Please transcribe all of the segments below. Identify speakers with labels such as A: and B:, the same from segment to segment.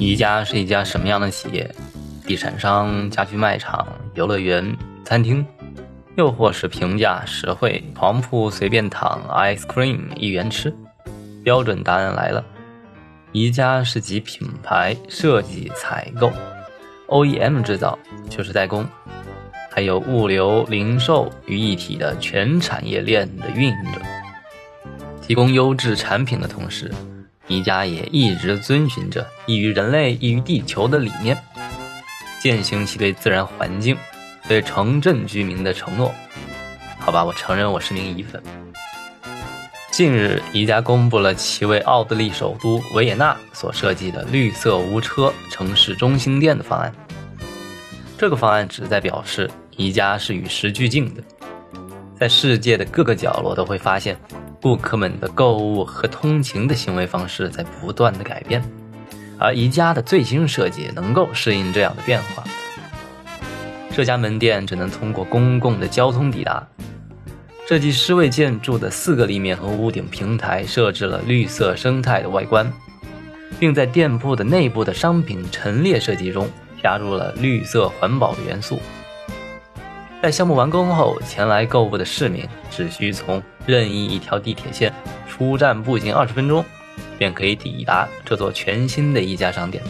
A: 宜家是一家什么样的企业？地产商、家居卖场、游乐园、餐厅，又或是平价实惠床铺随便躺，ice cream 一元吃？标准答案来了，宜家是集品牌设计、采购、OEM 制造，就是代工，还有物流、零售于一体的全产业链的运营者。提供优质产品的同时，宜家也一直遵循着益于人类、益于地球的理念，践行其对自然环境、对城镇居民的承诺。好吧，我承认我是名乙粉。近日，宜家公布了其为奥地利首都维也纳所设计的绿色无车城市中心店的方案。这个方案旨在表示，宜家是与时俱进的，在世界的各个角落都会发现。顾客们的购物和通勤的行为方式在不断的改变，而宜家的最新设计能够适应这样的变化。这家门店只能通过公共的交通抵达。设计师为建筑的四个立面和屋顶平台设置了绿色生态的外观，并在店铺的内部的商品陈列设计中加入了绿色环保元素。在项目完工后，前来购物的市民只需从任意一条地铁线出站步行二十分钟，便可以抵达这座全新的一家商店。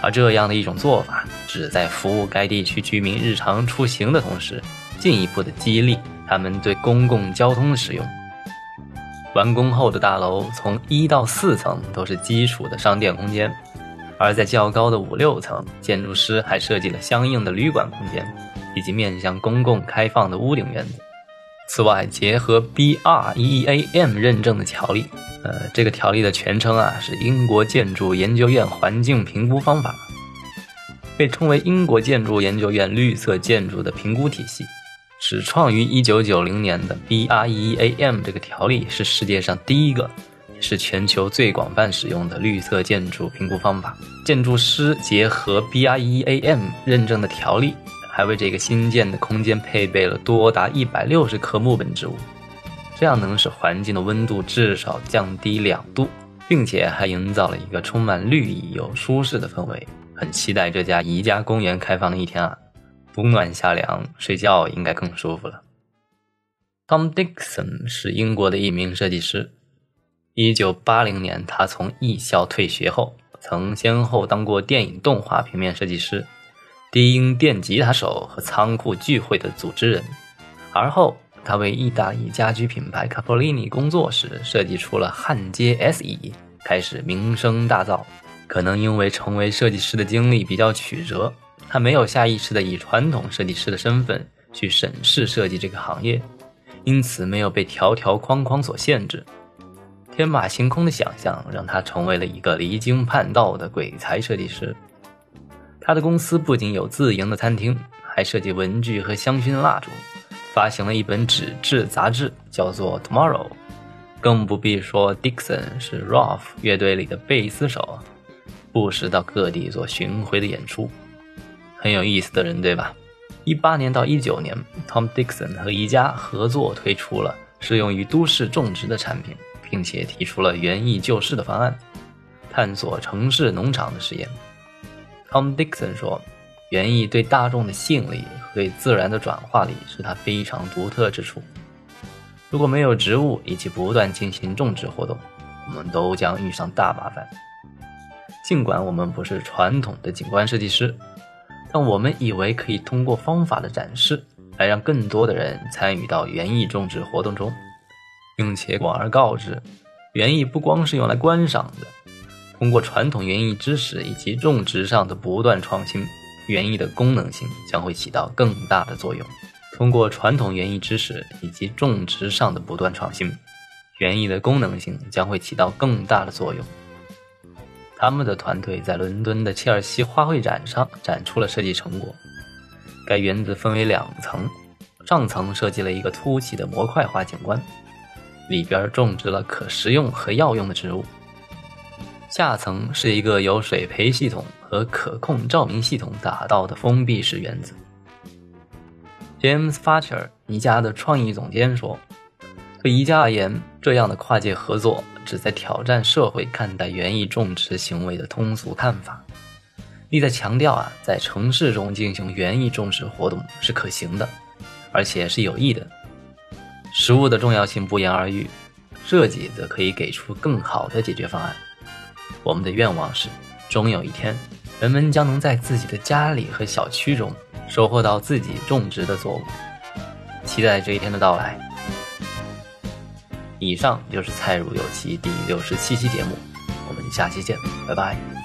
A: 而这样的一种做法，旨在服务该地区居民日常出行的同时，进一步的激励他们对公共交通的使用。完工后的大楼从一到四层都是基础的商店空间，而在较高的五六层，建筑师还设计了相应的旅馆空间。以及面向公共开放的屋顶院子。此外，结合 BREEAM 认证的条例，呃，这个条例的全称啊是英国建筑研究院环境评估方法，被称为英国建筑研究院绿色建筑的评估体系。始创于1990年的 BREEAM 这个条例是世界上第一个，也是全球最广泛使用的绿色建筑评估方法。建筑师结合 BREEAM 认证的条例。还为这个新建的空间配备了多达一百六十棵木本植物，这样能使环境的温度至少降低两度，并且还营造了一个充满绿意又舒适的氛围。很期待这家宜家公园开放的一天啊！冬暖夏凉，睡觉应该更舒服了。Tom Dixon 是英国的一名设计师。一九八零年，他从艺校退学后，曾先后当过电影动画平面设计师。低音电吉他手和仓库聚会的组织人，而后他为意大利家居品牌卡 l 利尼工作时设计出了焊接 SE，开始名声大噪。可能因为成为设计师的经历比较曲折，他没有下意识的以传统设计师的身份去审视设计这个行业，因此没有被条条框框所限制。天马行空的想象让他成为了一个离经叛道的鬼才设计师。他的公司不仅有自营的餐厅，还设计文具和香薰蜡烛，发行了一本纸质杂志，叫做《Tomorrow》。更不必说，Dixon 是 Rolf 乐队里的贝斯手，不时到各地做巡回的演出，很有意思的人，对吧？一八年到一九年，Tom Dixon 和宜家合作推出了适用于都市种植的产品，并且提出了园艺救市的方案，探索城市农场的实验。Tom Dixon 说：“园艺对大众的吸引力和对自然的转化力是它非常独特之处。如果没有植物以及不断进行种植活动，我们都将遇上大麻烦。尽管我们不是传统的景观设计师，但我们以为可以通过方法的展示来让更多的人参与到园艺种植活动中，并且广而告之：园艺不光是用来观赏的。”通过传统园艺知识以及种植上的不断创新，园艺的功能性将会起到更大的作用。通过传统园艺知识以及种植上的不断创新，园艺的功能性将会起到更大的作用。他们的团队在伦敦的切尔西花卉展上展出了设计成果。该园子分为两层，上层设计了一个凸起的模块化景观，里边种植了可食用和药用的植物。下层是一个由水培系统和可控照明系统打造的封闭式园子。James f a t c h e r 宜家的创意总监说：“对宜家而言，这样的跨界合作旨在挑战社会看待园艺种植行为的通俗看法，意在强调啊，在城市中进行园艺种植活动是可行的，而且是有益的。食物的重要性不言而喻，设计则可以给出更好的解决方案。我们的愿望是，终有一天，人们将能在自己的家里和小区中收获到自己种植的作物。期待这一天的到来。以上就是《菜如有奇》第六十七期节目，我们下期见，拜拜。